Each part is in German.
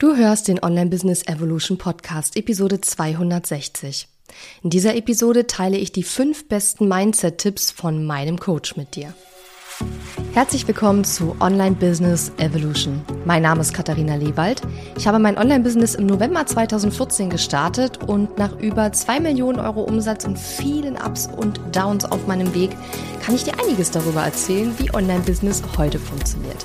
Du hörst den Online Business Evolution Podcast, Episode 260. In dieser Episode teile ich die fünf besten Mindset-Tipps von meinem Coach mit dir. Herzlich willkommen zu Online Business Evolution. Mein Name ist Katharina Lewald. Ich habe mein Online-Business im November 2014 gestartet und nach über zwei Millionen Euro Umsatz und vielen Ups und Downs auf meinem Weg kann ich dir einiges darüber erzählen, wie Online-Business heute funktioniert.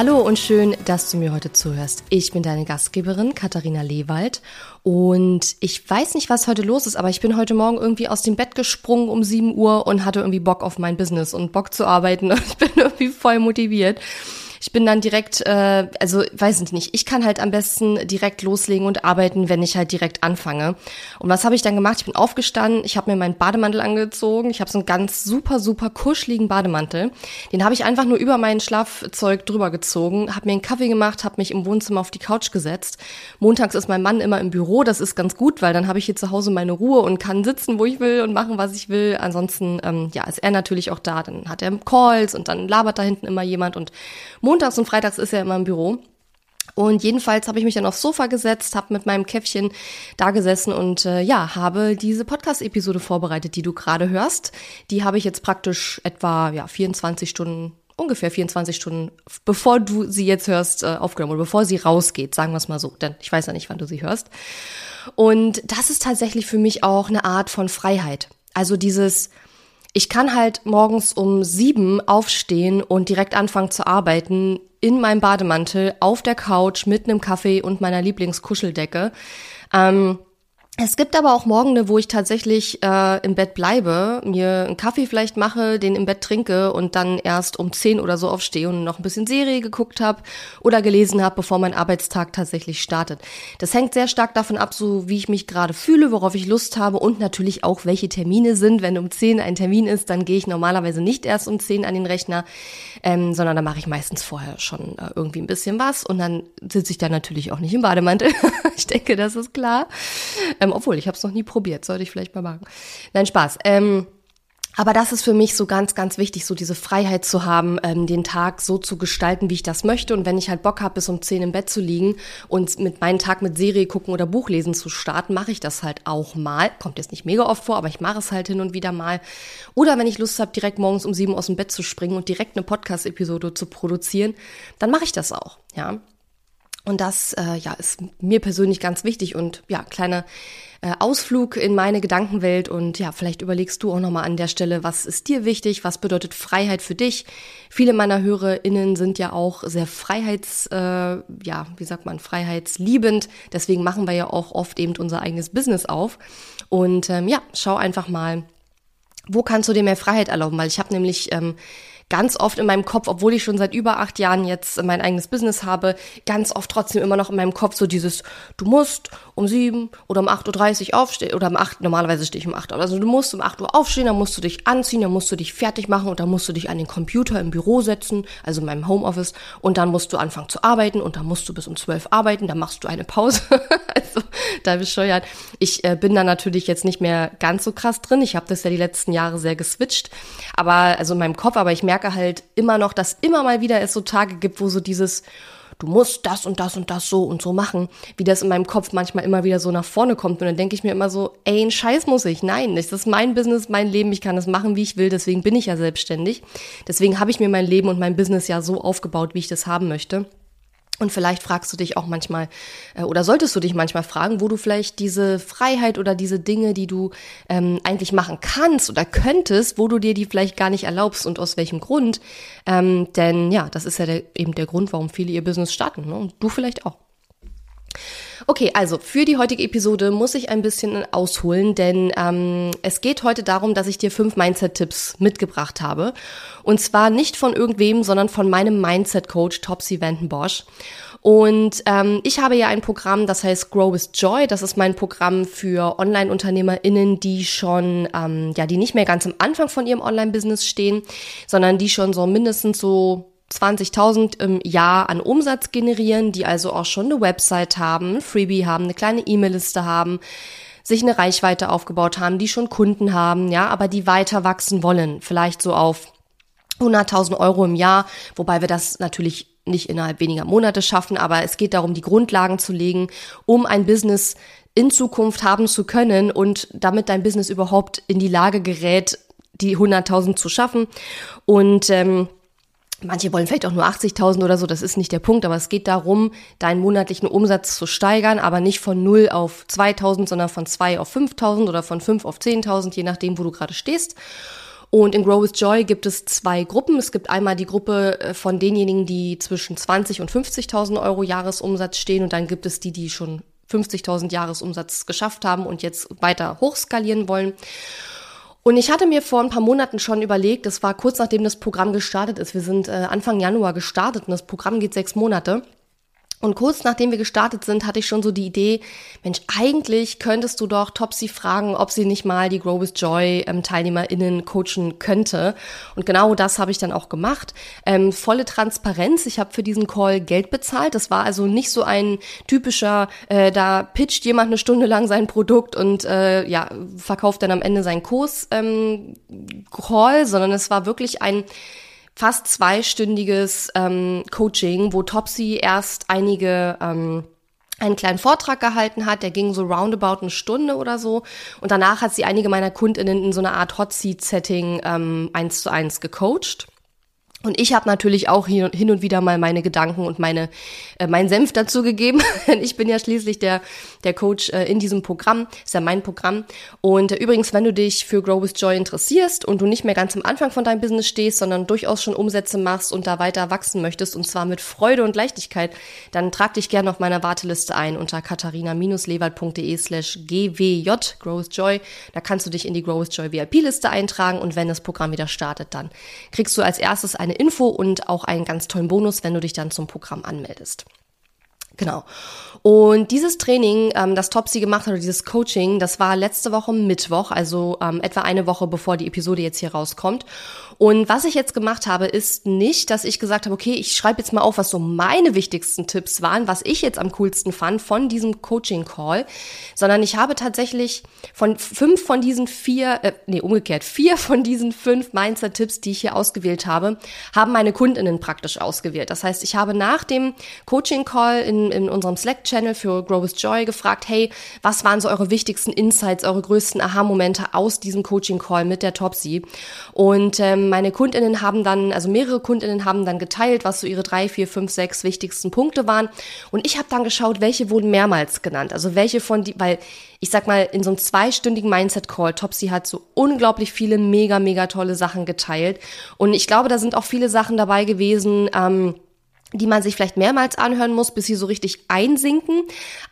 Hallo und schön, dass du mir heute zuhörst. Ich bin deine Gastgeberin Katharina Lewald und ich weiß nicht, was heute los ist, aber ich bin heute Morgen irgendwie aus dem Bett gesprungen um 7 Uhr und hatte irgendwie Bock auf mein Business und Bock zu arbeiten und ich bin irgendwie voll motiviert ich bin dann direkt, äh, also weiß ich nicht, ich kann halt am besten direkt loslegen und arbeiten, wenn ich halt direkt anfange. Und was habe ich dann gemacht? Ich bin aufgestanden, ich habe mir meinen Bademantel angezogen, ich habe so einen ganz super, super kuscheligen Bademantel. Den habe ich einfach nur über mein Schlafzeug drüber gezogen, habe mir einen Kaffee gemacht, habe mich im Wohnzimmer auf die Couch gesetzt. Montags ist mein Mann immer im Büro, das ist ganz gut, weil dann habe ich hier zu Hause meine Ruhe und kann sitzen, wo ich will und machen, was ich will. Ansonsten, ähm, ja, ist er natürlich auch da. Dann hat er Calls und dann labert da hinten immer jemand und montags und freitags ist er immer im Büro. Und jedenfalls habe ich mich dann aufs Sofa gesetzt, habe mit meinem Käffchen da gesessen und äh, ja, habe diese Podcast-Episode vorbereitet, die du gerade hörst. Die habe ich jetzt praktisch etwa ja, 24 Stunden, ungefähr 24 Stunden, bevor du sie jetzt hörst, äh, aufgenommen oder bevor sie rausgeht, sagen wir es mal so, denn ich weiß ja nicht, wann du sie hörst. Und das ist tatsächlich für mich auch eine Art von Freiheit. Also dieses, ich kann halt morgens um sieben aufstehen und direkt anfangen zu arbeiten in meinem Bademantel auf der Couch mit einem Kaffee und meiner Lieblingskuscheldecke. Ähm, es gibt aber auch Morgende, wo ich tatsächlich äh, im Bett bleibe, mir einen Kaffee vielleicht mache, den im Bett trinke und dann erst um zehn oder so aufstehe und noch ein bisschen Serie geguckt habe oder gelesen habe, bevor mein Arbeitstag tatsächlich startet. Das hängt sehr stark davon ab, so wie ich mich gerade fühle, worauf ich Lust habe und natürlich auch, welche Termine sind. Wenn um zehn ein Termin ist, dann gehe ich normalerweise nicht erst um zehn an den Rechner, ähm, sondern da mache ich meistens vorher schon äh, irgendwie ein bisschen was und dann sitze ich da natürlich auch nicht im Bademantel. ich denke, das ist klar. Ähm, ähm, obwohl, ich habe es noch nie probiert, sollte ich vielleicht mal machen. Nein, Spaß. Ähm, aber das ist für mich so ganz, ganz wichtig, so diese Freiheit zu haben, ähm, den Tag so zu gestalten, wie ich das möchte. Und wenn ich halt Bock habe, bis um zehn im Bett zu liegen und mit meinen Tag mit Serie gucken oder Buchlesen zu starten, mache ich das halt auch mal. Kommt jetzt nicht mega oft vor, aber ich mache es halt hin und wieder mal. Oder wenn ich Lust habe, direkt morgens um sieben aus dem Bett zu springen und direkt eine Podcast-Episode zu produzieren, dann mache ich das auch. Ja, und das äh, ja, ist mir persönlich ganz wichtig und ja, kleiner äh, Ausflug in meine Gedankenwelt und ja, vielleicht überlegst du auch nochmal an der Stelle, was ist dir wichtig, was bedeutet Freiheit für dich? Viele meiner HörerInnen sind ja auch sehr freiheits, äh, ja, wie sagt man, freiheitsliebend. Deswegen machen wir ja auch oft eben unser eigenes Business auf. Und ähm, ja, schau einfach mal, wo kannst du dir mehr Freiheit erlauben? Weil ich habe nämlich ähm, ganz oft in meinem Kopf, obwohl ich schon seit über acht Jahren jetzt mein eigenes Business habe, ganz oft trotzdem immer noch in meinem Kopf so dieses, du musst um sieben oder um 8.30 Uhr aufstehen, oder um acht, normalerweise stehe ich um acht Uhr, also du musst um acht Uhr aufstehen, dann musst du dich anziehen, dann musst du dich fertig machen und dann musst du dich an den Computer im Büro setzen, also in meinem Homeoffice, und dann musst du anfangen zu arbeiten und dann musst du bis um zwölf arbeiten, dann machst du eine Pause. also da bescheuert. Ich äh, bin da natürlich jetzt nicht mehr ganz so krass drin. Ich habe das ja die letzten Jahre sehr geswitcht, aber also in meinem Kopf, aber ich merke halt immer noch, dass immer mal wieder es so Tage gibt, wo so dieses du musst das und das und das so und so machen, wie das in meinem Kopf manchmal immer wieder so nach vorne kommt. Und dann denke ich mir immer so, ey, ein Scheiß muss ich. Nein, das ist mein Business, mein Leben, ich kann das machen, wie ich will, deswegen bin ich ja selbstständig. Deswegen habe ich mir mein Leben und mein Business ja so aufgebaut, wie ich das haben möchte. Und vielleicht fragst du dich auch manchmal äh, oder solltest du dich manchmal fragen, wo du vielleicht diese Freiheit oder diese Dinge, die du ähm, eigentlich machen kannst oder könntest, wo du dir die vielleicht gar nicht erlaubst und aus welchem Grund. Ähm, denn ja, das ist ja der, eben der Grund, warum viele ihr Business starten ne? und du vielleicht auch. Okay, also für die heutige Episode muss ich ein bisschen ausholen, denn ähm, es geht heute darum, dass ich dir fünf Mindset-Tipps mitgebracht habe. Und zwar nicht von irgendwem, sondern von meinem Mindset-Coach Topsy Vandenbosch. Und ähm, ich habe ja ein Programm, das heißt Grow with Joy. Das ist mein Programm für Online-UnternehmerInnen, die schon, ähm, ja, die nicht mehr ganz am Anfang von ihrem Online-Business stehen, sondern die schon so mindestens so 20.000 im Jahr an Umsatz generieren, die also auch schon eine Website haben, ein Freebie haben, eine kleine E-Mail-Liste haben, sich eine Reichweite aufgebaut haben, die schon Kunden haben, ja, aber die weiter wachsen wollen, vielleicht so auf 100.000 Euro im Jahr, wobei wir das natürlich nicht innerhalb weniger Monate schaffen, aber es geht darum, die Grundlagen zu legen, um ein Business in Zukunft haben zu können und damit dein Business überhaupt in die Lage gerät, die 100.000 zu schaffen. Und ähm, Manche wollen vielleicht auch nur 80.000 oder so, das ist nicht der Punkt, aber es geht darum, deinen monatlichen Umsatz zu steigern, aber nicht von 0 auf 2.000, sondern von 2 auf 5.000 oder von 5 auf 10.000, je nachdem, wo du gerade stehst. Und in Grow with Joy gibt es zwei Gruppen. Es gibt einmal die Gruppe äh, von denjenigen, die zwischen 20 und 50.000 Euro Jahresumsatz stehen und dann gibt es die, die schon 50.000 Jahresumsatz geschafft haben und jetzt weiter hochskalieren wollen. Und ich hatte mir vor ein paar Monaten schon überlegt, das war kurz nachdem das Programm gestartet ist. Wir sind äh, Anfang Januar gestartet und das Programm geht sechs Monate. Und kurz nachdem wir gestartet sind, hatte ich schon so die Idee, Mensch, eigentlich könntest du doch Topsy fragen, ob sie nicht mal die Grow with Joy ähm, TeilnehmerInnen coachen könnte. Und genau das habe ich dann auch gemacht. Ähm, volle Transparenz. Ich habe für diesen Call Geld bezahlt. Das war also nicht so ein typischer, äh, da pitcht jemand eine Stunde lang sein Produkt und äh, ja, verkauft dann am Ende seinen Kurs ähm, Call, sondern es war wirklich ein fast zweistündiges ähm, Coaching, wo Topsy erst einige ähm, einen kleinen Vortrag gehalten hat, der ging so roundabout eine Stunde oder so. Und danach hat sie einige meiner KundInnen in so einer Art Hot Seat Setting ähm, eins zu eins gecoacht. Und ich habe natürlich auch hin und wieder mal meine Gedanken und meine äh, meinen Senf dazu gegeben. ich bin ja schließlich der der Coach äh, in diesem Programm, ist ja mein Programm. Und äh, übrigens, wenn du dich für Grow with Joy interessierst und du nicht mehr ganz am Anfang von deinem Business stehst, sondern durchaus schon Umsätze machst und da weiter wachsen möchtest und zwar mit Freude und Leichtigkeit, dann trag dich gerne auf meiner Warteliste ein unter katharina-lewald.de/slash gwj Grow with Joy. Da kannst du dich in die Grow with Joy VIP-Liste eintragen und wenn das Programm wieder startet, dann kriegst du als erstes eine Info und auch einen ganz tollen Bonus, wenn du dich dann zum Programm anmeldest. Genau. Und dieses Training, ähm, das Topsy gemacht hat, oder dieses Coaching, das war letzte Woche Mittwoch, also ähm, etwa eine Woche bevor die Episode jetzt hier rauskommt. Und was ich jetzt gemacht habe, ist nicht, dass ich gesagt habe, okay, ich schreibe jetzt mal auf, was so meine wichtigsten Tipps waren, was ich jetzt am coolsten fand von diesem Coaching-Call, sondern ich habe tatsächlich von fünf von diesen vier, äh, nee, umgekehrt, vier von diesen fünf Mindset-Tipps, die ich hier ausgewählt habe, haben meine KundInnen praktisch ausgewählt. Das heißt, ich habe nach dem Coaching-Call in, in unserem Slack-Channel für Grow with Joy gefragt, hey, was waren so eure wichtigsten Insights, eure größten Aha-Momente aus diesem Coaching-Call mit der Topsy? Und ähm, meine Kundinnen haben dann, also mehrere Kundinnen haben dann geteilt, was so ihre drei, vier, fünf, sechs wichtigsten Punkte waren. Und ich habe dann geschaut, welche wurden mehrmals genannt. Also welche von die, weil ich sag mal, in so einem zweistündigen Mindset-Call, Topsy hat so unglaublich viele mega, mega tolle Sachen geteilt. Und ich glaube, da sind auch viele Sachen dabei gewesen, ähm, die man sich vielleicht mehrmals anhören muss, bis sie so richtig einsinken.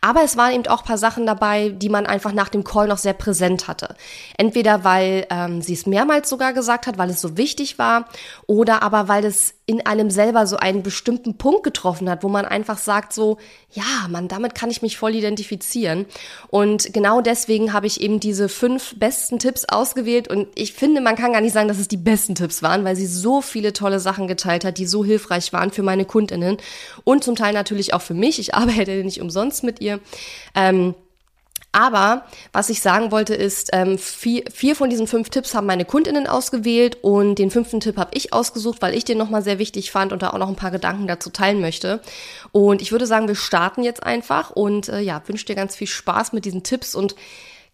Aber es waren eben auch paar Sachen dabei, die man einfach nach dem Call noch sehr präsent hatte. Entweder weil ähm, sie es mehrmals sogar gesagt hat, weil es so wichtig war, oder aber weil es in einem selber so einen bestimmten Punkt getroffen hat, wo man einfach sagt so, ja, man, damit kann ich mich voll identifizieren. Und genau deswegen habe ich eben diese fünf besten Tipps ausgewählt und ich finde, man kann gar nicht sagen, dass es die besten Tipps waren, weil sie so viele tolle Sachen geteilt hat, die so hilfreich waren für meine Kundinnen und zum Teil natürlich auch für mich. Ich arbeite nicht umsonst mit ihr. Ähm, aber was ich sagen wollte ist, ähm, vier, vier von diesen fünf Tipps haben meine Kundinnen ausgewählt und den fünften Tipp habe ich ausgesucht, weil ich den nochmal sehr wichtig fand und da auch noch ein paar Gedanken dazu teilen möchte. Und ich würde sagen, wir starten jetzt einfach und äh, ja, wünsche dir ganz viel Spaß mit diesen Tipps und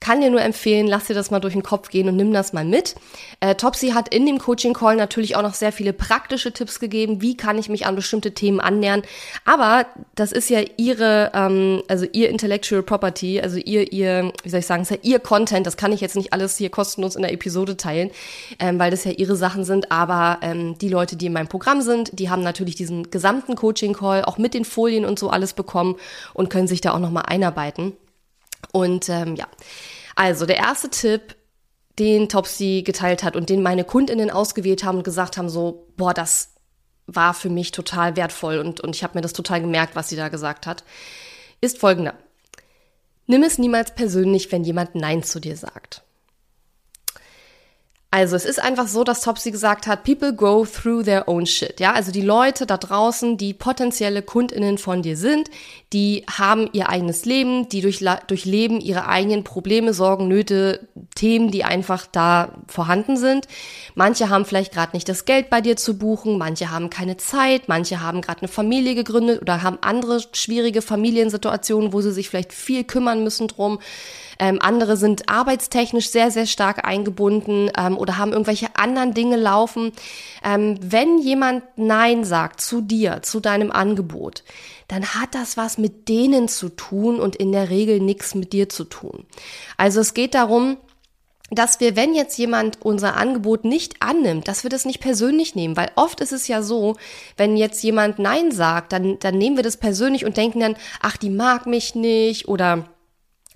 kann dir nur empfehlen, lass dir das mal durch den Kopf gehen und nimm das mal mit. Äh, Topsy hat in dem Coaching Call natürlich auch noch sehr viele praktische Tipps gegeben, wie kann ich mich an bestimmte Themen annähern. Aber das ist ja ihre, ähm, also ihr Intellectual Property, also ihr, ihr, wie soll ich sagen, ist ja ihr Content. Das kann ich jetzt nicht alles hier kostenlos in der Episode teilen, ähm, weil das ja ihre Sachen sind. Aber ähm, die Leute, die in meinem Programm sind, die haben natürlich diesen gesamten Coaching Call auch mit den Folien und so alles bekommen und können sich da auch nochmal einarbeiten. Und ähm, ja, also der erste Tipp, den Topsy geteilt hat und den meine Kundinnen ausgewählt haben und gesagt haben, so, boah, das war für mich total wertvoll und, und ich habe mir das total gemerkt, was sie da gesagt hat, ist folgender. Nimm es niemals persönlich, wenn jemand Nein zu dir sagt. Also es ist einfach so, dass Topsy gesagt hat, people go through their own shit. Ja, also die Leute da draußen, die potenzielle Kundinnen von dir sind, die haben ihr eigenes Leben, die durchleben ihre eigenen Probleme, Sorgen, Nöte, Themen, die einfach da vorhanden sind. Manche haben vielleicht gerade nicht das Geld bei dir zu buchen, manche haben keine Zeit, manche haben gerade eine Familie gegründet oder haben andere schwierige Familiensituationen, wo sie sich vielleicht viel kümmern müssen drum. Ähm, andere sind arbeitstechnisch sehr, sehr stark eingebunden ähm, oder haben irgendwelche anderen Dinge laufen. Ähm, wenn jemand Nein sagt zu dir, zu deinem Angebot, dann hat das was mit denen zu tun und in der Regel nichts mit dir zu tun. Also es geht darum, dass wir, wenn jetzt jemand unser Angebot nicht annimmt, dass wir das nicht persönlich nehmen, weil oft ist es ja so, wenn jetzt jemand Nein sagt, dann, dann nehmen wir das persönlich und denken dann, ach, die mag mich nicht oder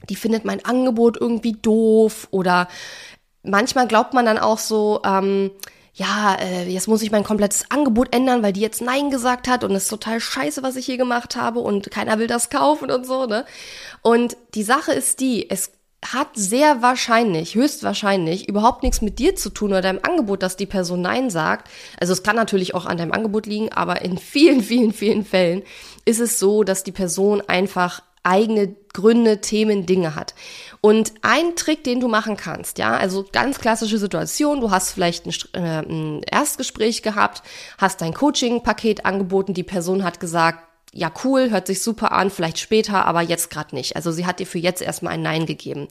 die findet mein Angebot irgendwie doof oder manchmal glaubt man dann auch so, ähm, ja, äh, jetzt muss ich mein komplettes Angebot ändern, weil die jetzt Nein gesagt hat und es ist total scheiße, was ich hier gemacht habe und keiner will das kaufen und so, ne? Und die Sache ist die, es hat sehr wahrscheinlich, höchstwahrscheinlich überhaupt nichts mit dir zu tun oder deinem Angebot, dass die Person Nein sagt. Also es kann natürlich auch an deinem Angebot liegen, aber in vielen, vielen, vielen Fällen ist es so, dass die Person einfach eigene Gründe, Themen, Dinge hat. Und ein Trick, den du machen kannst, ja, also ganz klassische Situation, du hast vielleicht ein, äh, ein Erstgespräch gehabt, hast dein Coaching-Paket angeboten, die Person hat gesagt, ja cool, hört sich super an, vielleicht später, aber jetzt gerade nicht. Also sie hat dir für jetzt erstmal ein Nein gegeben.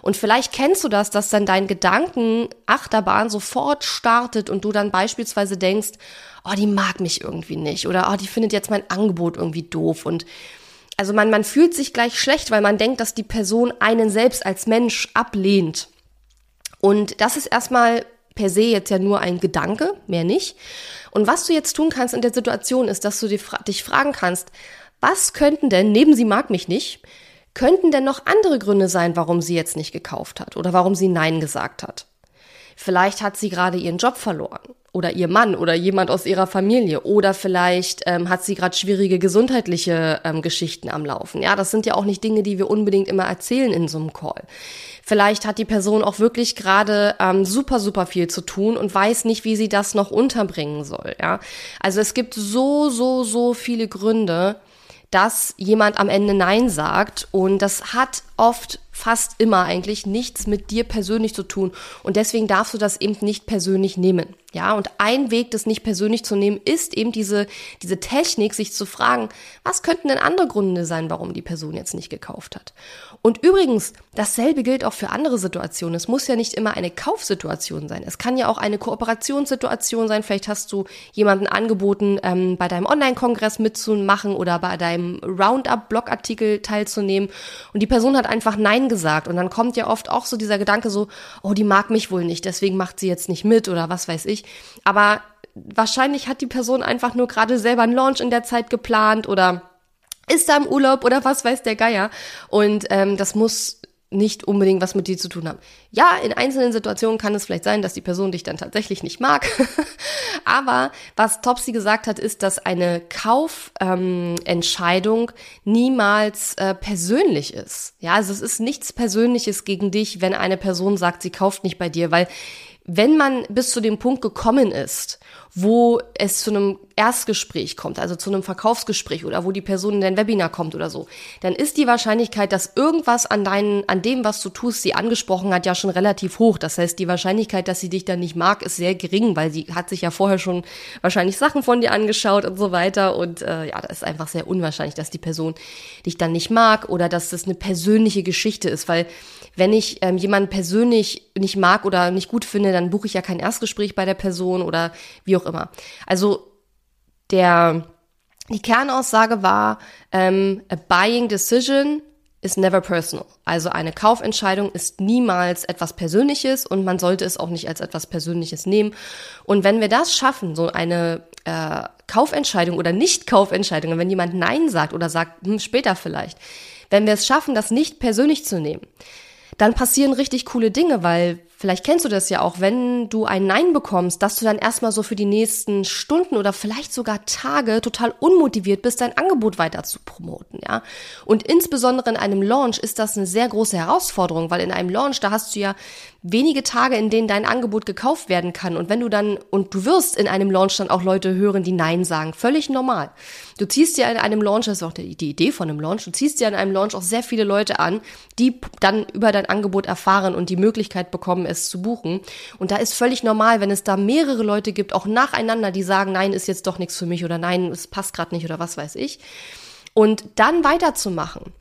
Und vielleicht kennst du das, dass dann dein Gedanken Achterbahn sofort startet und du dann beispielsweise denkst, oh, die mag mich irgendwie nicht oder oh, die findet jetzt mein Angebot irgendwie doof und also man, man fühlt sich gleich schlecht, weil man denkt, dass die Person einen selbst als Mensch ablehnt. Und das ist erstmal per se jetzt ja nur ein Gedanke, mehr nicht. Und was du jetzt tun kannst in der Situation ist, dass du dich fragen kannst, was könnten denn, neben sie mag mich nicht, könnten denn noch andere Gründe sein, warum sie jetzt nicht gekauft hat oder warum sie Nein gesagt hat? Vielleicht hat sie gerade ihren Job verloren oder ihr Mann oder jemand aus ihrer Familie oder vielleicht ähm, hat sie gerade schwierige gesundheitliche ähm, Geschichten am Laufen. Ja, das sind ja auch nicht Dinge, die wir unbedingt immer erzählen in so einem Call. Vielleicht hat die Person auch wirklich gerade ähm, super, super viel zu tun und weiß nicht, wie sie das noch unterbringen soll. Ja, also es gibt so, so, so viele Gründe, dass jemand am Ende Nein sagt und das hat oft fast immer eigentlich nichts mit dir persönlich zu tun. Und deswegen darfst du das eben nicht persönlich nehmen. Ja, und ein Weg, das nicht persönlich zu nehmen, ist eben diese, diese Technik, sich zu fragen, was könnten denn andere Gründe sein, warum die Person jetzt nicht gekauft hat? Und übrigens, dasselbe gilt auch für andere Situationen. Es muss ja nicht immer eine Kaufsituation sein. Es kann ja auch eine Kooperationssituation sein. Vielleicht hast du jemanden angeboten, ähm, bei deinem Online-Kongress mitzumachen oder bei deinem Roundup-Blogartikel teilzunehmen. Und die Person hat einfach Nein gesagt. Und dann kommt ja oft auch so dieser Gedanke so, oh, die mag mich wohl nicht, deswegen macht sie jetzt nicht mit oder was weiß ich. Aber wahrscheinlich hat die Person einfach nur gerade selber einen Launch in der Zeit geplant oder ist da im Urlaub oder was weiß der Geier. Und ähm, das muss nicht unbedingt was mit dir zu tun haben. Ja, in einzelnen Situationen kann es vielleicht sein, dass die Person dich dann tatsächlich nicht mag. Aber was Topsy gesagt hat, ist, dass eine Kaufentscheidung ähm, niemals äh, persönlich ist. Ja, also es ist nichts Persönliches gegen dich, wenn eine Person sagt, sie kauft nicht bei dir, weil wenn man bis zu dem Punkt gekommen ist, wo es zu einem Erstgespräch kommt, also zu einem Verkaufsgespräch oder wo die Person in dein Webinar kommt oder so, dann ist die Wahrscheinlichkeit, dass irgendwas an deinen, an dem, was du tust, sie angesprochen hat, ja schon relativ hoch. Das heißt, die Wahrscheinlichkeit, dass sie dich dann nicht mag, ist sehr gering, weil sie hat sich ja vorher schon wahrscheinlich Sachen von dir angeschaut und so weiter. Und äh, ja, das ist einfach sehr unwahrscheinlich, dass die Person dich dann nicht mag oder dass das eine persönliche Geschichte ist, weil wenn ich ähm, jemanden persönlich nicht mag oder nicht gut finde, dann buche ich ja kein Erstgespräch bei der Person oder wie auch immer. Also der die Kernaussage war, ähm, a buying decision is never personal. Also eine Kaufentscheidung ist niemals etwas Persönliches und man sollte es auch nicht als etwas Persönliches nehmen. Und wenn wir das schaffen, so eine äh, Kaufentscheidung oder Nicht-Kaufentscheidung, wenn jemand Nein sagt oder sagt, hm, später vielleicht, wenn wir es schaffen, das nicht persönlich zu nehmen, dann passieren richtig coole Dinge, weil vielleicht kennst du das ja auch, wenn du ein Nein bekommst, dass du dann erstmal so für die nächsten Stunden oder vielleicht sogar Tage total unmotiviert bist, dein Angebot weiter zu promoten, ja. Und insbesondere in einem Launch ist das eine sehr große Herausforderung, weil in einem Launch, da hast du ja wenige Tage, in denen dein Angebot gekauft werden kann. Und wenn du dann, und du wirst in einem Launch dann auch Leute hören, die Nein sagen, völlig normal. Du ziehst dir in einem Launch, das ist auch die, die Idee von einem Launch, du ziehst dir in einem Launch auch sehr viele Leute an, die dann über dein Angebot erfahren und die Möglichkeit bekommen, es zu buchen. Und da ist völlig normal, wenn es da mehrere Leute gibt, auch nacheinander, die sagen, nein, ist jetzt doch nichts für mich oder nein, es passt gerade nicht oder was weiß ich. Und dann weiterzumachen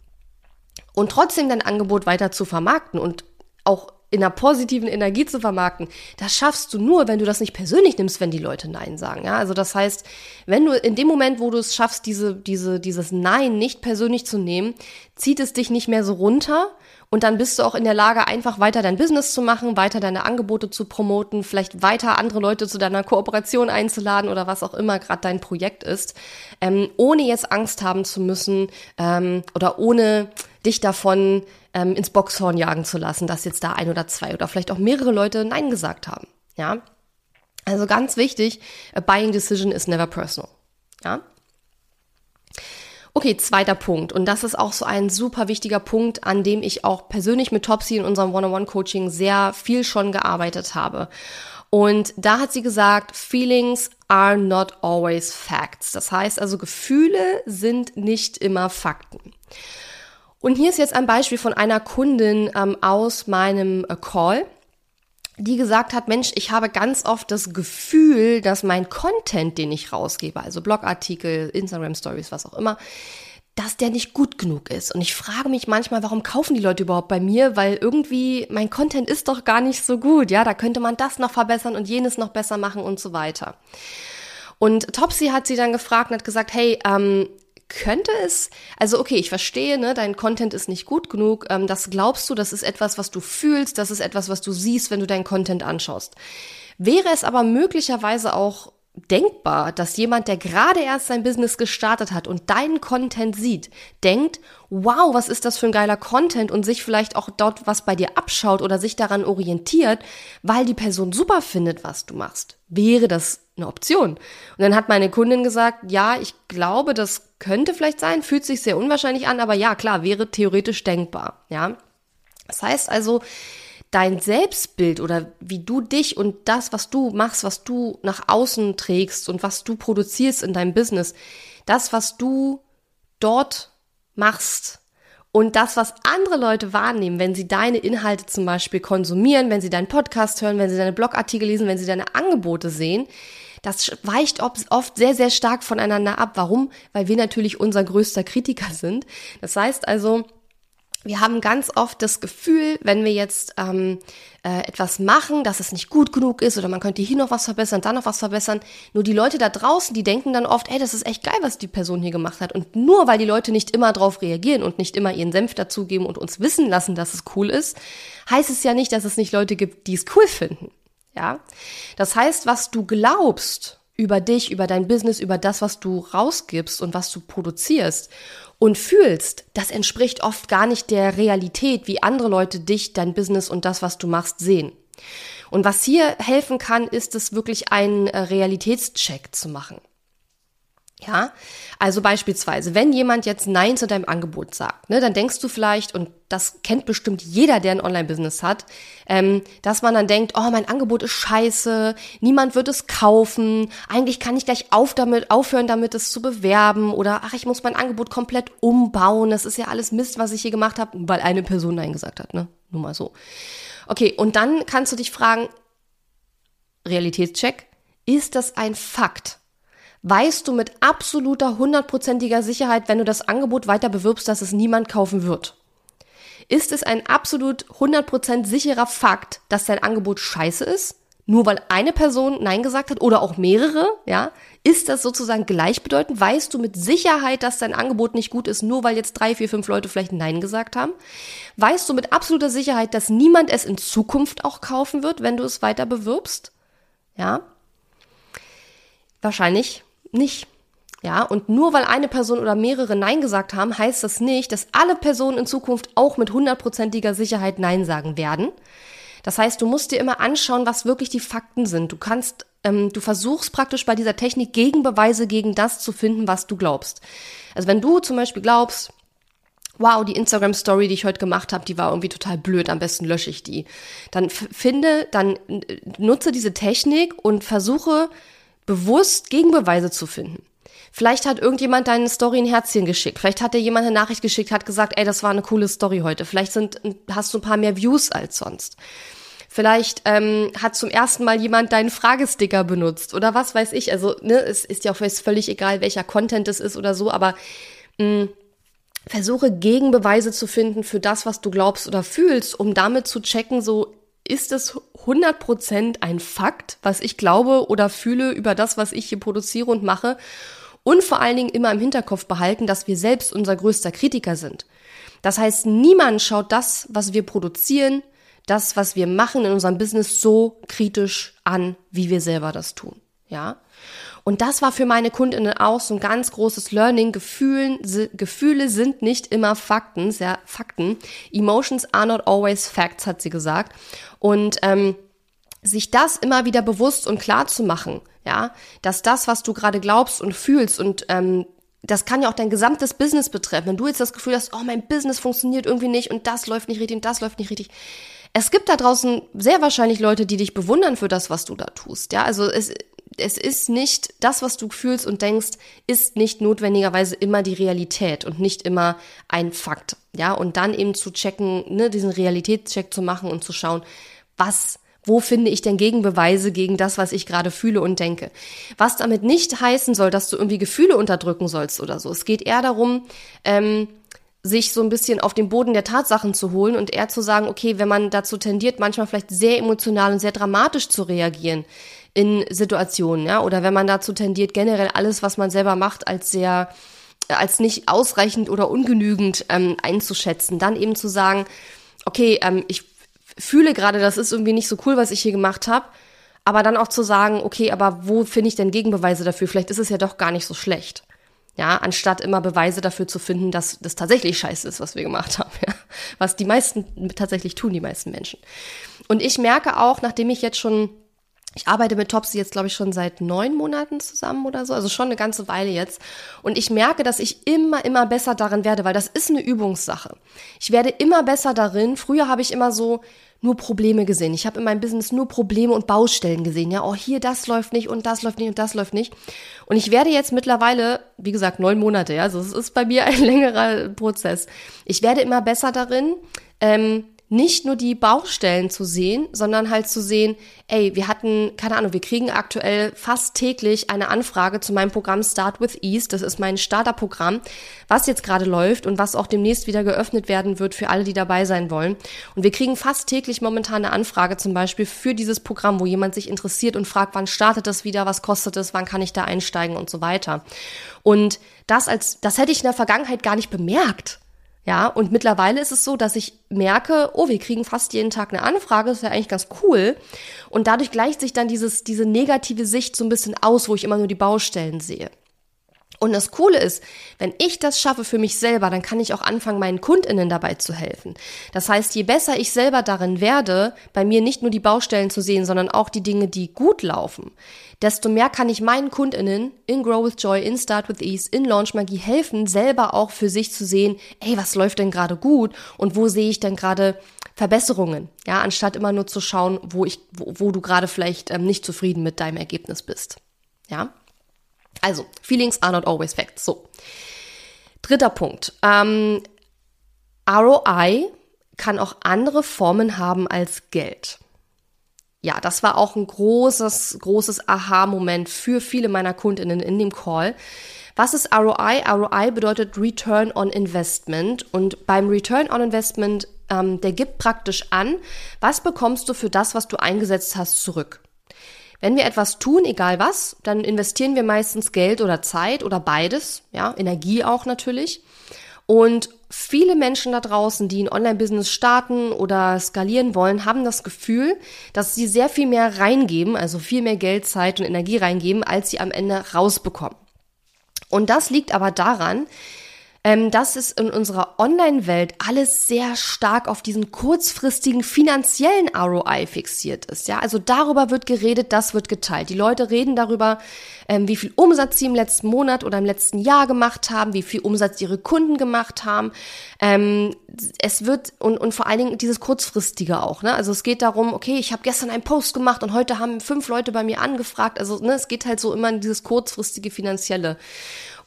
und trotzdem dein Angebot weiter zu vermarkten und auch in einer positiven Energie zu vermarkten, das schaffst du nur, wenn du das nicht persönlich nimmst, wenn die Leute Nein sagen. Ja, also das heißt, wenn du in dem Moment, wo du es schaffst, diese, diese, dieses Nein nicht persönlich zu nehmen, zieht es dich nicht mehr so runter, und dann bist du auch in der Lage, einfach weiter dein Business zu machen, weiter deine Angebote zu promoten, vielleicht weiter andere Leute zu deiner Kooperation einzuladen oder was auch immer gerade dein Projekt ist, ähm, ohne jetzt Angst haben zu müssen ähm, oder ohne dich davon ähm, ins Boxhorn jagen zu lassen, dass jetzt da ein oder zwei oder vielleicht auch mehrere Leute Nein gesagt haben. Ja. Also ganz wichtig, a buying decision is never personal. Ja. Okay, zweiter Punkt. Und das ist auch so ein super wichtiger Punkt, an dem ich auch persönlich mit Topsy in unserem One-on-One-Coaching sehr viel schon gearbeitet habe. Und da hat sie gesagt, Feelings are not always facts. Das heißt also, Gefühle sind nicht immer Fakten. Und hier ist jetzt ein Beispiel von einer Kundin ähm, aus meinem äh, Call die gesagt hat, Mensch, ich habe ganz oft das Gefühl, dass mein Content, den ich rausgebe, also Blogartikel, Instagram Stories, was auch immer, dass der nicht gut genug ist. Und ich frage mich manchmal, warum kaufen die Leute überhaupt bei mir? Weil irgendwie mein Content ist doch gar nicht so gut. Ja, da könnte man das noch verbessern und jenes noch besser machen und so weiter. Und Topsy hat sie dann gefragt und hat gesagt, hey, ähm, könnte es, also okay, ich verstehe, ne, dein Content ist nicht gut genug, ähm, das glaubst du, das ist etwas, was du fühlst, das ist etwas, was du siehst, wenn du deinen Content anschaust. Wäre es aber möglicherweise auch denkbar, dass jemand, der gerade erst sein Business gestartet hat und deinen Content sieht, denkt, wow, was ist das für ein geiler Content und sich vielleicht auch dort was bei dir abschaut oder sich daran orientiert, weil die Person super findet, was du machst. Wäre das eine Option? Und dann hat meine Kundin gesagt, ja, ich glaube, das könnte vielleicht sein, fühlt sich sehr unwahrscheinlich an, aber ja, klar, wäre theoretisch denkbar, ja. Das heißt also, dein Selbstbild oder wie du dich und das, was du machst, was du nach außen trägst und was du produzierst in deinem Business, das, was du dort machst und das, was andere Leute wahrnehmen, wenn sie deine Inhalte zum Beispiel konsumieren, wenn sie deinen Podcast hören, wenn sie deine Blogartikel lesen, wenn sie deine Angebote sehen, das weicht oft sehr, sehr stark voneinander ab. Warum? Weil wir natürlich unser größter Kritiker sind. Das heißt also, wir haben ganz oft das Gefühl, wenn wir jetzt ähm, äh, etwas machen, dass es nicht gut genug ist oder man könnte hier noch was verbessern, da noch was verbessern. Nur die Leute da draußen, die denken dann oft, ey, das ist echt geil, was die Person hier gemacht hat. Und nur weil die Leute nicht immer drauf reagieren und nicht immer ihren Senf dazugeben und uns wissen lassen, dass es cool ist, heißt es ja nicht, dass es nicht Leute gibt, die es cool finden. Ja, das heißt, was du glaubst über dich, über dein Business, über das, was du rausgibst und was du produzierst und fühlst, das entspricht oft gar nicht der Realität, wie andere Leute dich, dein Business und das, was du machst, sehen. Und was hier helfen kann, ist es wirklich einen äh, Realitätscheck zu machen. Ja, also beispielsweise, wenn jemand jetzt Nein zu deinem Angebot sagt, ne, dann denkst du vielleicht, und das kennt bestimmt jeder, der ein Online-Business hat, ähm, dass man dann denkt, oh, mein Angebot ist scheiße, niemand wird es kaufen, eigentlich kann ich gleich auf damit, aufhören, damit es zu bewerben, oder ach, ich muss mein Angebot komplett umbauen, das ist ja alles Mist, was ich hier gemacht habe, weil eine Person Nein gesagt hat, ne? Nur mal so. Okay, und dann kannst du dich fragen, Realitätscheck, ist das ein Fakt? Weißt du mit absoluter hundertprozentiger Sicherheit, wenn du das Angebot weiter bewirbst, dass es niemand kaufen wird. Ist es ein absolut 100% sicherer Fakt, dass dein Angebot scheiße ist? Nur weil eine Person Nein gesagt hat oder auch mehrere, ja? Ist das sozusagen gleichbedeutend? Weißt du mit Sicherheit, dass dein Angebot nicht gut ist, nur weil jetzt drei, vier, fünf Leute vielleicht Nein gesagt haben? Weißt du mit absoluter Sicherheit, dass niemand es in Zukunft auch kaufen wird, wenn du es weiter bewirbst? Ja? Wahrscheinlich nicht. Ja, und nur weil eine Person oder mehrere Nein gesagt haben, heißt das nicht, dass alle Personen in Zukunft auch mit hundertprozentiger Sicherheit Nein sagen werden. Das heißt, du musst dir immer anschauen, was wirklich die Fakten sind. Du kannst, ähm, du versuchst praktisch bei dieser Technik Gegenbeweise gegen das zu finden, was du glaubst. Also wenn du zum Beispiel glaubst, wow, die Instagram Story, die ich heute gemacht habe, die war irgendwie total blöd, am besten lösche ich die. Dann finde, dann nutze diese Technik und versuche bewusst Gegenbeweise zu finden. Vielleicht hat irgendjemand deine Story ein Herzchen geschickt. Vielleicht hat dir jemand eine Nachricht geschickt, hat gesagt, ey, das war eine coole Story heute. Vielleicht sind, hast du ein paar mehr Views als sonst. Vielleicht ähm, hat zum ersten Mal jemand deinen Fragesticker benutzt oder was weiß ich. Also, ne, es ist ja auch völlig egal, welcher Content es ist oder so, aber mh, mm, versuche Gegenbeweise zu finden für das, was du glaubst oder fühlst, um damit zu checken, so ist es 100% ein Fakt, was ich glaube oder fühle über das, was ich hier produziere und mache. Und vor allen Dingen immer im Hinterkopf behalten, dass wir selbst unser größter Kritiker sind. Das heißt, niemand schaut das, was wir produzieren, das, was wir machen in unserem Business so kritisch an, wie wir selber das tun. Ja. Und das war für meine Kundinnen auch so ein ganz großes Learning. Gefühlen, Gefühle sind nicht immer Fakten, sehr Fakten. Emotions are not always facts, hat sie gesagt. Und ähm, sich das immer wieder bewusst und klar zu machen, ja, dass das, was du gerade glaubst und fühlst und ähm, das kann ja auch dein gesamtes Business betreffen. Wenn du jetzt das Gefühl hast, oh, mein Business funktioniert irgendwie nicht und das läuft nicht richtig und das läuft nicht richtig, es gibt da draußen sehr wahrscheinlich Leute, die dich bewundern für das, was du da tust. Ja, also es, es ist nicht, das, was du fühlst und denkst, ist nicht notwendigerweise immer die Realität und nicht immer ein Fakt. Ja, und dann eben zu checken, ne, diesen Realitätscheck zu machen und zu schauen, was, wo finde ich denn Gegenbeweise gegen das, was ich gerade fühle und denke. Was damit nicht heißen soll, dass du irgendwie Gefühle unterdrücken sollst oder so. Es geht eher darum, ähm, sich so ein bisschen auf den Boden der Tatsachen zu holen und eher zu sagen, okay, wenn man dazu tendiert, manchmal vielleicht sehr emotional und sehr dramatisch zu reagieren in Situationen, ja, oder wenn man dazu tendiert, generell alles, was man selber macht, als sehr, als nicht ausreichend oder ungenügend ähm, einzuschätzen, dann eben zu sagen, okay, ähm, ich fühle gerade, das ist irgendwie nicht so cool, was ich hier gemacht habe, aber dann auch zu sagen, okay, aber wo finde ich denn Gegenbeweise dafür? Vielleicht ist es ja doch gar nicht so schlecht. Ja, anstatt immer Beweise dafür zu finden, dass das tatsächlich scheiße ist, was wir gemacht haben. Ja? Was die meisten tatsächlich tun, die meisten Menschen. Und ich merke auch, nachdem ich jetzt schon, ich arbeite mit Topsy jetzt, glaube ich, schon seit neun Monaten zusammen oder so, also schon eine ganze Weile jetzt. Und ich merke, dass ich immer, immer besser darin werde, weil das ist eine Übungssache. Ich werde immer besser darin. Früher habe ich immer so, nur Probleme gesehen. Ich habe in meinem Business nur Probleme und Baustellen gesehen. Ja, oh, hier das läuft nicht und das läuft nicht und das läuft nicht. Und ich werde jetzt mittlerweile, wie gesagt, neun Monate, ja, also es ist bei mir ein längerer Prozess. Ich werde immer besser darin, ähm, nicht nur die Baustellen zu sehen, sondern halt zu sehen, ey, wir hatten, keine Ahnung, wir kriegen aktuell fast täglich eine Anfrage zu meinem Programm Start with Ease. Das ist mein Starterprogramm, was jetzt gerade läuft und was auch demnächst wieder geöffnet werden wird für alle, die dabei sein wollen. Und wir kriegen fast täglich momentan eine Anfrage zum Beispiel für dieses Programm, wo jemand sich interessiert und fragt, wann startet das wieder, was kostet es, wann kann ich da einsteigen und so weiter. Und das als, das hätte ich in der Vergangenheit gar nicht bemerkt. Ja, und mittlerweile ist es so, dass ich merke, oh, wir kriegen fast jeden Tag eine Anfrage, das ist ja eigentlich ganz cool. Und dadurch gleicht sich dann dieses, diese negative Sicht so ein bisschen aus, wo ich immer nur die Baustellen sehe. Und das Coole ist, wenn ich das schaffe für mich selber, dann kann ich auch anfangen, meinen Kundinnen dabei zu helfen. Das heißt, je besser ich selber darin werde, bei mir nicht nur die Baustellen zu sehen, sondern auch die Dinge, die gut laufen, desto mehr kann ich meinen Kundinnen in Grow with Joy, in Start with Ease, in Launch Magie helfen, selber auch für sich zu sehen, ey, was läuft denn gerade gut und wo sehe ich denn gerade Verbesserungen, ja, anstatt immer nur zu schauen, wo ich, wo, wo du gerade vielleicht ähm, nicht zufrieden mit deinem Ergebnis bist. Ja. Also, Feelings are not always facts. So. Dritter Punkt. Ähm, ROI kann auch andere Formen haben als Geld. Ja, das war auch ein großes, großes Aha-Moment für viele meiner Kundinnen in dem Call. Was ist ROI? ROI bedeutet Return on Investment und beim Return on Investment ähm, der gibt praktisch an, was bekommst du für das, was du eingesetzt hast, zurück. Wenn wir etwas tun, egal was, dann investieren wir meistens Geld oder Zeit oder beides, ja, Energie auch natürlich. Und viele Menschen da draußen, die ein Online-Business starten oder skalieren wollen, haben das Gefühl, dass sie sehr viel mehr reingeben, also viel mehr Geld, Zeit und Energie reingeben, als sie am Ende rausbekommen. Und das liegt aber daran, ähm, dass es in unserer Online-Welt alles sehr stark auf diesen kurzfristigen finanziellen ROI fixiert ist. Ja, also darüber wird geredet, das wird geteilt. Die Leute reden darüber, ähm, wie viel Umsatz sie im letzten Monat oder im letzten Jahr gemacht haben, wie viel Umsatz ihre Kunden gemacht haben. Ähm, es wird und, und vor allen Dingen dieses kurzfristige auch. Ne? Also es geht darum, okay, ich habe gestern einen Post gemacht und heute haben fünf Leute bei mir angefragt. Also ne, es geht halt so immer in dieses kurzfristige finanzielle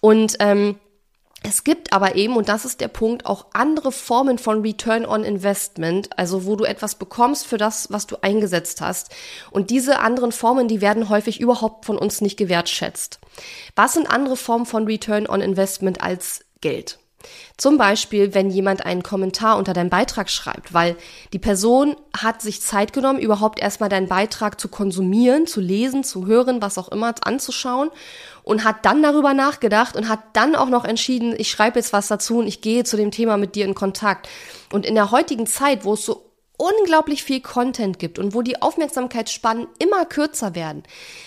und ähm, es gibt aber eben, und das ist der Punkt, auch andere Formen von Return on Investment, also wo du etwas bekommst für das, was du eingesetzt hast. Und diese anderen Formen, die werden häufig überhaupt von uns nicht gewertschätzt. Was sind andere Formen von Return on Investment als Geld? Zum Beispiel, wenn jemand einen Kommentar unter deinen Beitrag schreibt, weil die Person hat sich Zeit genommen, überhaupt erstmal deinen Beitrag zu konsumieren, zu lesen, zu hören, was auch immer, anzuschauen und hat dann darüber nachgedacht und hat dann auch noch entschieden, ich schreibe jetzt was dazu und ich gehe zu dem Thema mit dir in Kontakt. Und in der heutigen Zeit, wo es so unglaublich viel Content gibt und wo die Aufmerksamkeitsspannen immer kürzer werden,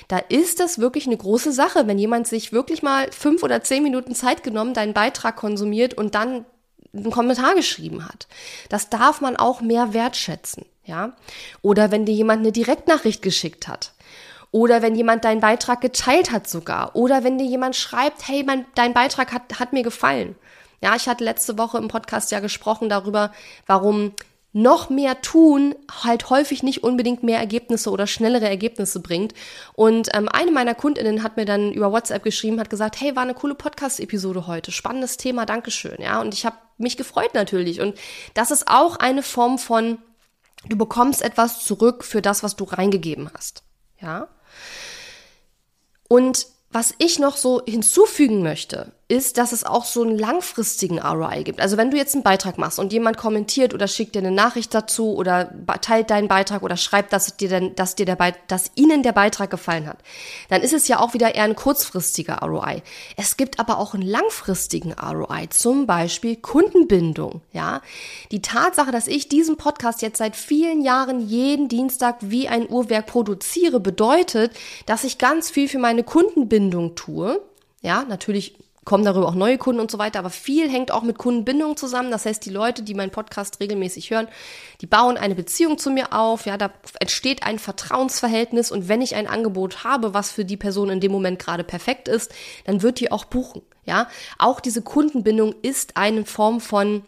da ist das wirklich eine große Sache, wenn jemand sich wirklich mal fünf oder zehn Minuten Zeit genommen, deinen Beitrag konsumiert und dann einen Kommentar geschrieben hat. Das darf man auch mehr wertschätzen, ja? Oder wenn dir jemand eine Direktnachricht geschickt hat. Oder wenn jemand deinen Beitrag geteilt hat sogar. Oder wenn dir jemand schreibt, hey, mein, dein Beitrag hat, hat mir gefallen. Ja, ich hatte letzte Woche im Podcast ja gesprochen darüber, warum noch mehr tun halt häufig nicht unbedingt mehr Ergebnisse oder schnellere Ergebnisse bringt. Und ähm, eine meiner Kundinnen hat mir dann über WhatsApp geschrieben, hat gesagt, hey, war eine coole Podcast-Episode heute, spannendes Thema, Dankeschön. Ja, und ich habe mich gefreut natürlich. Und das ist auch eine Form von, du bekommst etwas zurück für das, was du reingegeben hast. Ja. Und was ich noch so hinzufügen möchte, ist, dass es auch so einen langfristigen ROI gibt. Also wenn du jetzt einen Beitrag machst und jemand kommentiert oder schickt dir eine Nachricht dazu oder teilt deinen Beitrag oder schreibt, dass dir denn, dass dir der Be dass ihnen der Beitrag gefallen hat, dann ist es ja auch wieder eher ein kurzfristiger ROI. Es gibt aber auch einen langfristigen ROI, zum Beispiel Kundenbindung. Ja, die Tatsache, dass ich diesen Podcast jetzt seit vielen Jahren jeden Dienstag wie ein Uhrwerk produziere, bedeutet, dass ich ganz viel für meine Kundenbindung tue. Ja, natürlich kommen darüber auch neue Kunden und so weiter, aber viel hängt auch mit Kundenbindung zusammen. Das heißt, die Leute, die meinen Podcast regelmäßig hören, die bauen eine Beziehung zu mir auf, ja, da entsteht ein Vertrauensverhältnis und wenn ich ein Angebot habe, was für die Person in dem Moment gerade perfekt ist, dann wird die auch buchen, ja. Auch diese Kundenbindung ist eine Form von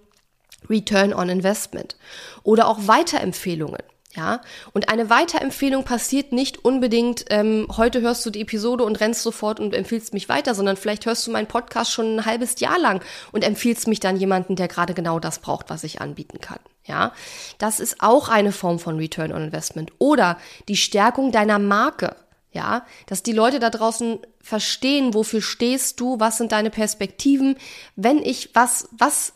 Return on Investment oder auch Weiterempfehlungen. Ja, und eine Weiterempfehlung passiert nicht unbedingt, ähm, heute hörst du die Episode und rennst sofort und empfiehlst mich weiter, sondern vielleicht hörst du meinen Podcast schon ein halbes Jahr lang und empfiehlst mich dann jemanden, der gerade genau das braucht, was ich anbieten kann. Ja, das ist auch eine Form von Return on Investment. Oder die Stärkung deiner Marke. Ja, dass die Leute da draußen verstehen, wofür stehst du, was sind deine Perspektiven, wenn ich was, was,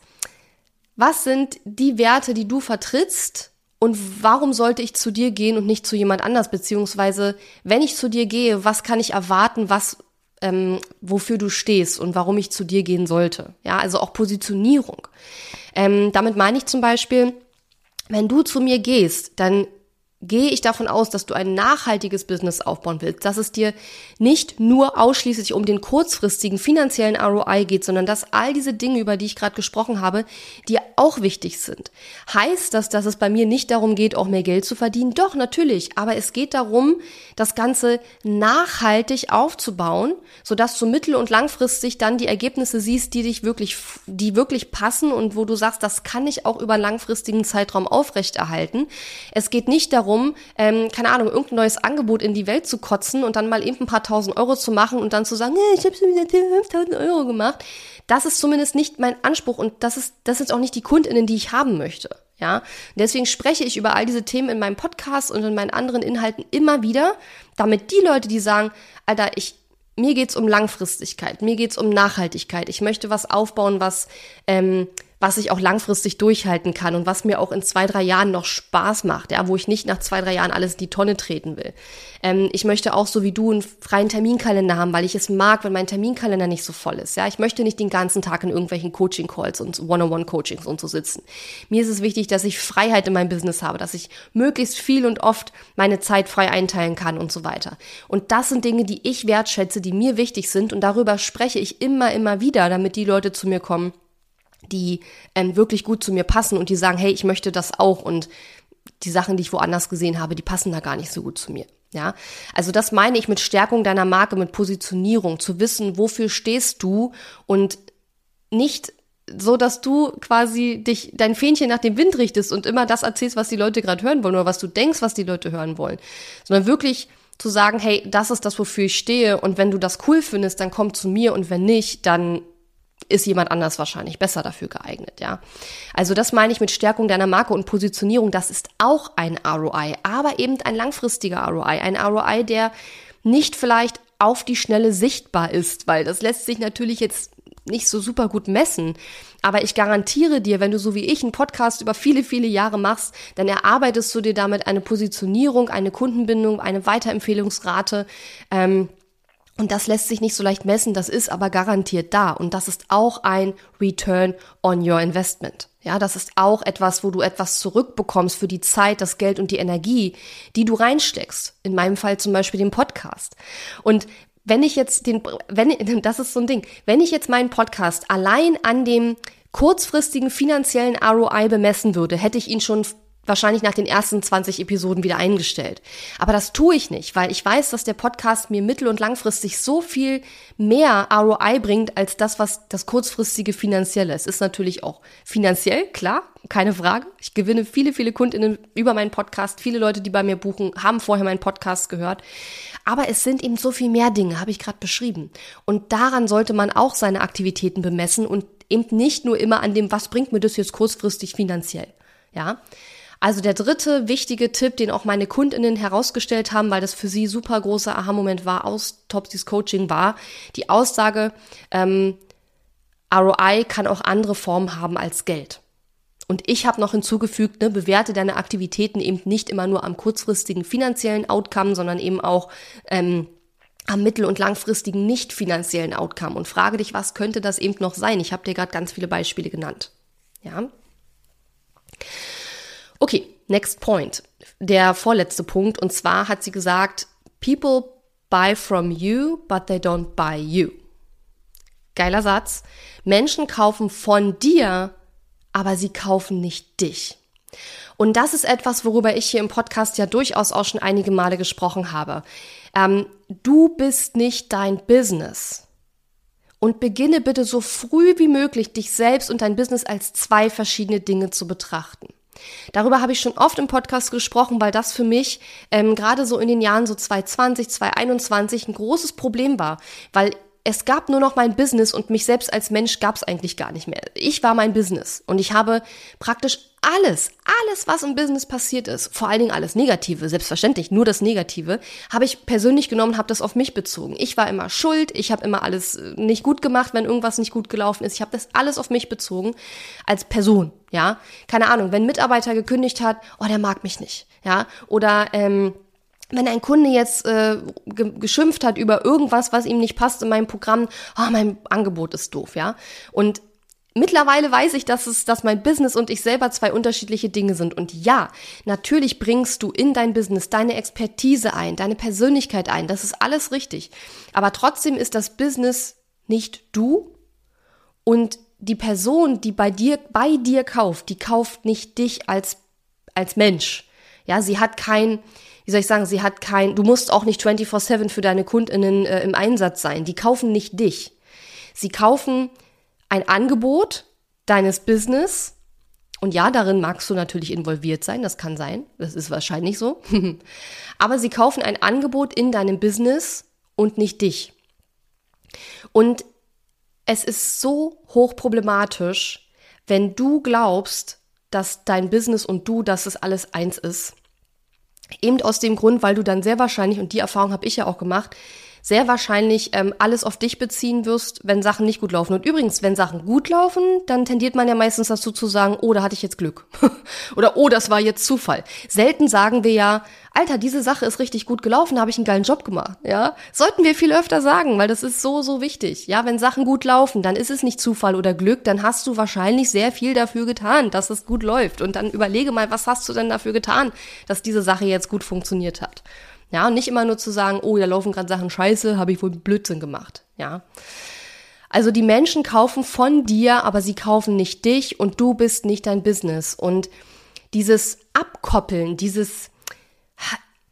was sind die Werte, die du vertrittst und warum sollte ich zu dir gehen und nicht zu jemand anders? Beziehungsweise, wenn ich zu dir gehe, was kann ich erwarten, was, ähm, wofür du stehst und warum ich zu dir gehen sollte? Ja, also auch Positionierung. Ähm, damit meine ich zum Beispiel, wenn du zu mir gehst, dann gehe ich davon aus, dass du ein nachhaltiges Business aufbauen willst, dass es dir nicht nur ausschließlich um den kurzfristigen finanziellen ROI geht, sondern dass all diese Dinge, über die ich gerade gesprochen habe, dir auch wichtig sind. Heißt das, dass es bei mir nicht darum geht, auch mehr Geld zu verdienen? Doch, natürlich. Aber es geht darum, das Ganze nachhaltig aufzubauen, sodass du mittel- und langfristig dann die Ergebnisse siehst, die dich wirklich, die wirklich passen und wo du sagst, das kann ich auch über langfristigen Zeitraum aufrechterhalten. Es geht nicht darum, darum, ähm, keine Ahnung, irgendein neues Angebot in die Welt zu kotzen und dann mal eben ein paar tausend Euro zu machen und dann zu sagen, hey, ich habe schon wieder 5000 Euro gemacht. Das ist zumindest nicht mein Anspruch und das ist, das ist auch nicht die KundInnen, die ich haben möchte. Ja, deswegen spreche ich über all diese Themen in meinem Podcast und in meinen anderen Inhalten immer wieder, damit die Leute, die sagen, Alter, ich, mir geht's um Langfristigkeit, mir geht's um Nachhaltigkeit, ich möchte was aufbauen, was, ähm, was ich auch langfristig durchhalten kann und was mir auch in zwei, drei Jahren noch Spaß macht, ja, wo ich nicht nach zwei, drei Jahren alles in die Tonne treten will. Ähm, ich möchte auch so wie du einen freien Terminkalender haben, weil ich es mag, wenn mein Terminkalender nicht so voll ist. Ja, ich möchte nicht den ganzen Tag in irgendwelchen Coaching-Calls und One-on-One-Coachings und so sitzen. Mir ist es wichtig, dass ich Freiheit in meinem Business habe, dass ich möglichst viel und oft meine Zeit frei einteilen kann und so weiter. Und das sind Dinge, die ich wertschätze, die mir wichtig sind und darüber spreche ich immer, immer wieder, damit die Leute zu mir kommen die ähm, wirklich gut zu mir passen und die sagen, hey, ich möchte das auch und die Sachen, die ich woanders gesehen habe, die passen da gar nicht so gut zu mir. Ja, also das meine ich mit Stärkung deiner Marke, mit Positionierung, zu wissen, wofür stehst du und nicht so, dass du quasi dich dein Fähnchen nach dem Wind richtest und immer das erzählst, was die Leute gerade hören wollen oder was du denkst, was die Leute hören wollen, sondern wirklich zu sagen, hey, das ist das, wofür ich stehe und wenn du das cool findest, dann komm zu mir und wenn nicht, dann ist jemand anders wahrscheinlich besser dafür geeignet, ja. Also das meine ich mit Stärkung deiner Marke und Positionierung. Das ist auch ein ROI, aber eben ein langfristiger ROI. Ein ROI, der nicht vielleicht auf die Schnelle sichtbar ist, weil das lässt sich natürlich jetzt nicht so super gut messen. Aber ich garantiere dir, wenn du so wie ich einen Podcast über viele, viele Jahre machst, dann erarbeitest du dir damit eine Positionierung, eine Kundenbindung, eine Weiterempfehlungsrate. Ähm, und das lässt sich nicht so leicht messen, das ist aber garantiert da. Und das ist auch ein Return on your investment. Ja, das ist auch etwas, wo du etwas zurückbekommst für die Zeit, das Geld und die Energie, die du reinsteckst. In meinem Fall zum Beispiel den Podcast. Und wenn ich jetzt den, wenn, das ist so ein Ding, wenn ich jetzt meinen Podcast allein an dem kurzfristigen finanziellen ROI bemessen würde, hätte ich ihn schon wahrscheinlich nach den ersten 20 Episoden wieder eingestellt. Aber das tue ich nicht, weil ich weiß, dass der Podcast mir mittel- und langfristig so viel mehr ROI bringt als das, was das kurzfristige finanzielle ist. Ist natürlich auch finanziell, klar, keine Frage. Ich gewinne viele, viele Kundinnen über meinen Podcast. Viele Leute, die bei mir buchen, haben vorher meinen Podcast gehört. Aber es sind eben so viel mehr Dinge, habe ich gerade beschrieben. Und daran sollte man auch seine Aktivitäten bemessen und eben nicht nur immer an dem, was bringt mir das jetzt kurzfristig finanziell. Ja. Also der dritte wichtige Tipp, den auch meine Kundinnen herausgestellt haben, weil das für sie super großer Aha-Moment war aus Topsys Coaching, war die Aussage, ähm, ROI kann auch andere Formen haben als Geld. Und ich habe noch hinzugefügt, ne, bewerte deine Aktivitäten eben nicht immer nur am kurzfristigen finanziellen Outcome, sondern eben auch ähm, am mittel- und langfristigen nicht finanziellen Outcome und frage dich, was könnte das eben noch sein? Ich habe dir gerade ganz viele Beispiele genannt. Ja. Okay, next point. Der vorletzte Punkt. Und zwar hat sie gesagt, people buy from you, but they don't buy you. Geiler Satz. Menschen kaufen von dir, aber sie kaufen nicht dich. Und das ist etwas, worüber ich hier im Podcast ja durchaus auch schon einige Male gesprochen habe. Ähm, du bist nicht dein Business. Und beginne bitte so früh wie möglich, dich selbst und dein Business als zwei verschiedene Dinge zu betrachten. Darüber habe ich schon oft im Podcast gesprochen, weil das für mich ähm, gerade so in den Jahren so 2020, 2021 ein großes Problem war, weil es gab nur noch mein Business und mich selbst als Mensch gab es eigentlich gar nicht mehr. Ich war mein Business und ich habe praktisch alles, alles, was im Business passiert ist, vor allen Dingen alles Negative, selbstverständlich nur das Negative, habe ich persönlich genommen, habe das auf mich bezogen. Ich war immer schuld, ich habe immer alles äh, nicht gut gemacht, wenn irgendwas nicht gut gelaufen ist. Ich habe das alles auf mich bezogen als Person, ja. Keine Ahnung, wenn ein Mitarbeiter gekündigt hat, oh, der mag mich nicht, ja. Oder ähm, wenn ein Kunde jetzt äh, ge geschimpft hat über irgendwas, was ihm nicht passt in meinem Programm, oh, mein Angebot ist doof, ja. Und mittlerweile weiß ich, dass es, dass mein Business und ich selber zwei unterschiedliche Dinge sind. Und ja, natürlich bringst du in dein Business deine Expertise ein, deine Persönlichkeit ein. Das ist alles richtig. Aber trotzdem ist das Business nicht du und die Person, die bei dir, bei dir kauft, die kauft nicht dich als, als Mensch. Ja, sie hat kein, wie soll ich sagen, sie hat kein, du musst auch nicht 24-7 für deine KundInnen äh, im Einsatz sein. Die kaufen nicht dich. Sie kaufen ein Angebot deines Business. Und ja, darin magst du natürlich involviert sein, das kann sein, das ist wahrscheinlich so. Aber sie kaufen ein Angebot in deinem Business und nicht dich. Und es ist so hochproblematisch, wenn du glaubst, dass dein Business und du, dass es alles eins ist. Eben aus dem Grund, weil du dann sehr wahrscheinlich, und die Erfahrung habe ich ja auch gemacht, sehr wahrscheinlich ähm, alles auf dich beziehen wirst, wenn Sachen nicht gut laufen. Und übrigens, wenn Sachen gut laufen, dann tendiert man ja meistens dazu zu sagen, oh, da hatte ich jetzt Glück. Oder oh, das war jetzt Zufall. Selten sagen wir ja, Alter, diese Sache ist richtig gut gelaufen, da habe ich einen geilen Job gemacht. Ja, sollten wir viel öfter sagen, weil das ist so so wichtig. Ja, wenn Sachen gut laufen, dann ist es nicht Zufall oder Glück, dann hast du wahrscheinlich sehr viel dafür getan, dass es gut läuft. Und dann überlege mal, was hast du denn dafür getan, dass diese Sache jetzt gut funktioniert hat. Ja, und nicht immer nur zu sagen, oh, da laufen gerade Sachen scheiße, habe ich wohl Blödsinn gemacht. Ja. Also die Menschen kaufen von dir, aber sie kaufen nicht dich und du bist nicht dein Business. Und dieses Abkoppeln, dieses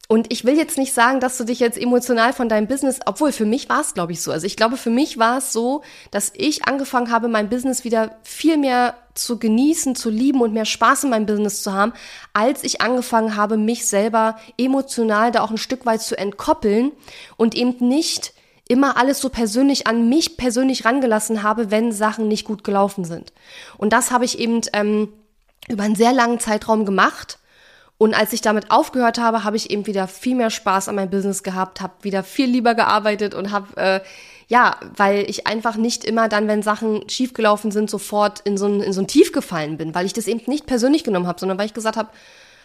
und ich will jetzt nicht sagen, dass du dich jetzt emotional von deinem Business, obwohl für mich war es, glaube ich, so. Also ich glaube, für mich war es so, dass ich angefangen habe, mein Business wieder viel mehr zu genießen, zu lieben und mehr Spaß in meinem Business zu haben, als ich angefangen habe, mich selber emotional da auch ein Stück weit zu entkoppeln und eben nicht immer alles so persönlich an mich persönlich rangelassen habe, wenn Sachen nicht gut gelaufen sind. Und das habe ich eben ähm, über einen sehr langen Zeitraum gemacht und als ich damit aufgehört habe, habe ich eben wieder viel mehr Spaß an meinem Business gehabt, habe wieder viel lieber gearbeitet und habe, äh, ja, weil ich einfach nicht immer dann, wenn Sachen schiefgelaufen sind, sofort in so ein, in so ein Tief gefallen bin, weil ich das eben nicht persönlich genommen habe, sondern weil ich gesagt habe,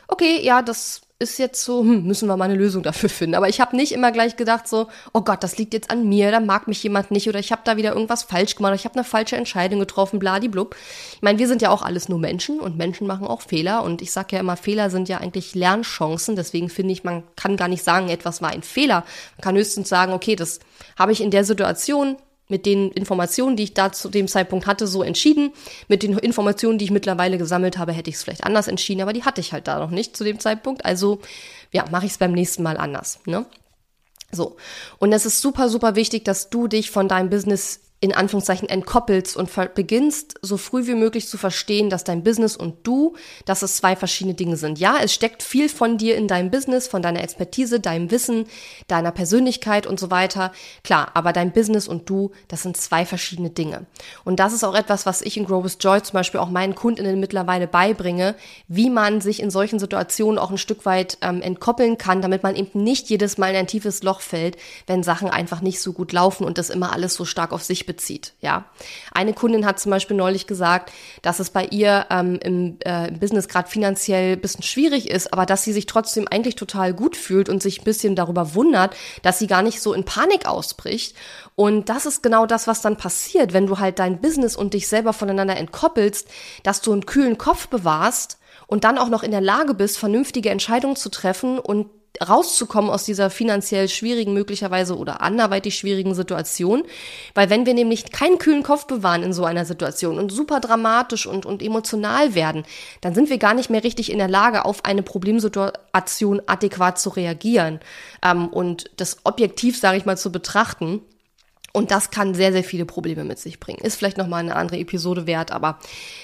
okay, ja, das ist jetzt so, hm, müssen wir mal eine Lösung dafür finden. Aber ich habe nicht immer gleich gedacht so, oh Gott, das liegt jetzt an mir, da mag mich jemand nicht oder ich habe da wieder irgendwas falsch gemacht oder ich habe eine falsche Entscheidung getroffen, bladiblub. Ich meine, wir sind ja auch alles nur Menschen und Menschen machen auch Fehler und ich sage ja immer, Fehler sind ja eigentlich Lernchancen. Deswegen finde ich, man kann gar nicht sagen, etwas war ein Fehler. Man kann höchstens sagen, okay, das habe ich in der Situation mit den Informationen, die ich da zu dem Zeitpunkt hatte, so entschieden. Mit den Informationen, die ich mittlerweile gesammelt habe, hätte ich es vielleicht anders entschieden, aber die hatte ich halt da noch nicht zu dem Zeitpunkt. Also ja, mache ich es beim nächsten Mal anders. Ne? So. Und es ist super, super wichtig, dass du dich von deinem Business in Anführungszeichen entkoppelst und beginnst so früh wie möglich zu verstehen, dass dein Business und du, dass es zwei verschiedene Dinge sind. Ja, es steckt viel von dir in deinem Business, von deiner Expertise, deinem Wissen, deiner Persönlichkeit und so weiter. Klar, aber dein Business und du, das sind zwei verschiedene Dinge. Und das ist auch etwas, was ich in Grow with Joy zum Beispiel auch meinen Kundinnen mittlerweile beibringe, wie man sich in solchen Situationen auch ein Stück weit ähm, entkoppeln kann, damit man eben nicht jedes Mal in ein tiefes Loch fällt, wenn Sachen einfach nicht so gut laufen und das immer alles so stark auf sich bezieht. Ja, eine Kundin hat zum Beispiel neulich gesagt, dass es bei ihr ähm, im, äh, im Business gerade finanziell bisschen schwierig ist, aber dass sie sich trotzdem eigentlich total gut fühlt und sich ein bisschen darüber wundert, dass sie gar nicht so in Panik ausbricht. Und das ist genau das, was dann passiert, wenn du halt dein Business und dich selber voneinander entkoppelst, dass du einen kühlen Kopf bewahrst und dann auch noch in der Lage bist, vernünftige Entscheidungen zu treffen und rauszukommen aus dieser finanziell schwierigen, möglicherweise oder anderweitig schwierigen Situation. Weil wenn wir nämlich keinen kühlen Kopf bewahren in so einer Situation und super dramatisch und, und emotional werden, dann sind wir gar nicht mehr richtig in der Lage, auf eine Problemsituation adäquat zu reagieren ähm, und das objektiv, sage ich mal, zu betrachten. Und das kann sehr, sehr viele Probleme mit sich bringen. Ist vielleicht nochmal eine andere Episode wert, aber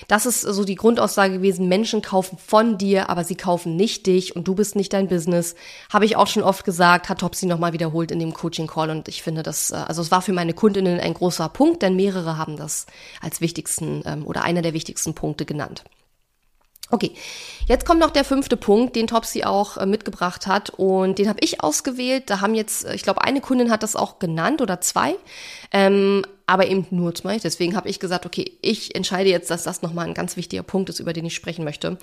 das ist so die Grundaussage gewesen. Menschen kaufen von dir, aber sie kaufen nicht dich und du bist nicht dein Business. Habe ich auch schon oft gesagt, hat Topsy nochmal wiederholt in dem Coaching Call und ich finde das, äh, also es war für meine Kundinnen ein großer Punkt, denn mehrere haben das als wichtigsten ähm, oder einer der wichtigsten Punkte genannt. Okay, jetzt kommt noch der fünfte Punkt, den Topsy auch äh, mitgebracht hat und den habe ich ausgewählt. Da haben jetzt, äh, ich glaube, eine Kundin hat das auch genannt oder zwei, ähm, aber eben nur zwei. Deswegen habe ich gesagt, okay, ich entscheide jetzt, dass das nochmal ein ganz wichtiger Punkt ist, über den ich sprechen möchte.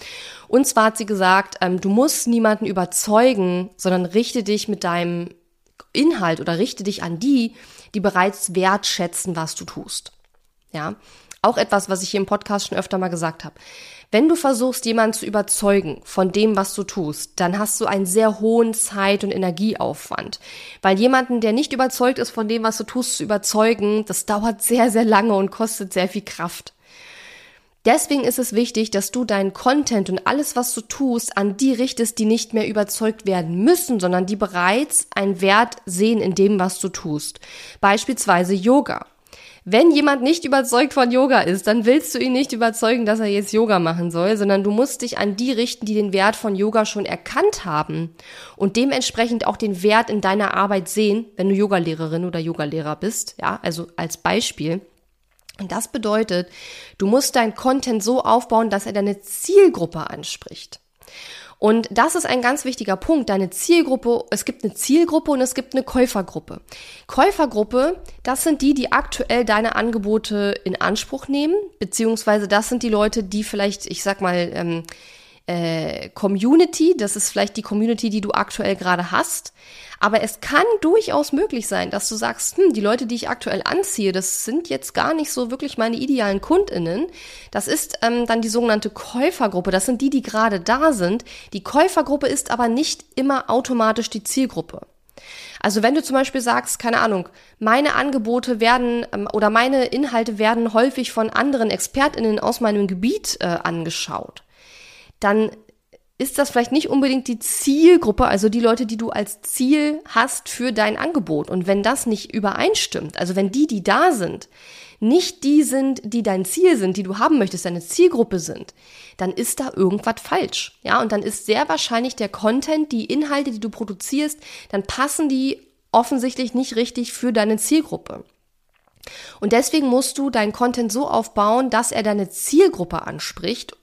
Und zwar hat sie gesagt, ähm, du musst niemanden überzeugen, sondern richte dich mit deinem Inhalt oder richte dich an die, die bereits wertschätzen, was du tust. Ja, auch etwas, was ich hier im Podcast schon öfter mal gesagt habe. Wenn du versuchst, jemanden zu überzeugen von dem, was du tust, dann hast du einen sehr hohen Zeit- und Energieaufwand. Weil jemanden, der nicht überzeugt ist von dem, was du tust, zu überzeugen, das dauert sehr, sehr lange und kostet sehr viel Kraft. Deswegen ist es wichtig, dass du deinen Content und alles, was du tust, an die richtest, die nicht mehr überzeugt werden müssen, sondern die bereits einen Wert sehen in dem, was du tust. Beispielsweise Yoga. Wenn jemand nicht überzeugt von Yoga ist, dann willst du ihn nicht überzeugen, dass er jetzt Yoga machen soll, sondern du musst dich an die richten, die den Wert von Yoga schon erkannt haben und dementsprechend auch den Wert in deiner Arbeit sehen, wenn du Yogalehrerin oder Yogalehrer bist, ja, also als Beispiel. Und das bedeutet, du musst dein Content so aufbauen, dass er deine Zielgruppe anspricht. Und das ist ein ganz wichtiger Punkt. Deine Zielgruppe, es gibt eine Zielgruppe und es gibt eine Käufergruppe. Käufergruppe, das sind die, die aktuell deine Angebote in Anspruch nehmen, beziehungsweise das sind die Leute, die vielleicht, ich sag mal, ähm, äh, Community, das ist vielleicht die Community, die du aktuell gerade hast. Aber es kann durchaus möglich sein, dass du sagst, hm, die Leute, die ich aktuell anziehe, das sind jetzt gar nicht so wirklich meine idealen KundInnen. Das ist ähm, dann die sogenannte Käufergruppe. Das sind die, die gerade da sind. Die Käufergruppe ist aber nicht immer automatisch die Zielgruppe. Also wenn du zum Beispiel sagst, keine Ahnung, meine Angebote werden ähm, oder meine Inhalte werden häufig von anderen ExpertInnen aus meinem Gebiet äh, angeschaut, dann ist das vielleicht nicht unbedingt die Zielgruppe, also die Leute, die du als Ziel hast für dein Angebot. Und wenn das nicht übereinstimmt, also wenn die, die da sind, nicht die sind, die dein Ziel sind, die du haben möchtest, deine Zielgruppe sind, dann ist da irgendwas falsch. Ja, und dann ist sehr wahrscheinlich der Content, die Inhalte, die du produzierst, dann passen die offensichtlich nicht richtig für deine Zielgruppe. Und deswegen musst du deinen Content so aufbauen, dass er deine Zielgruppe anspricht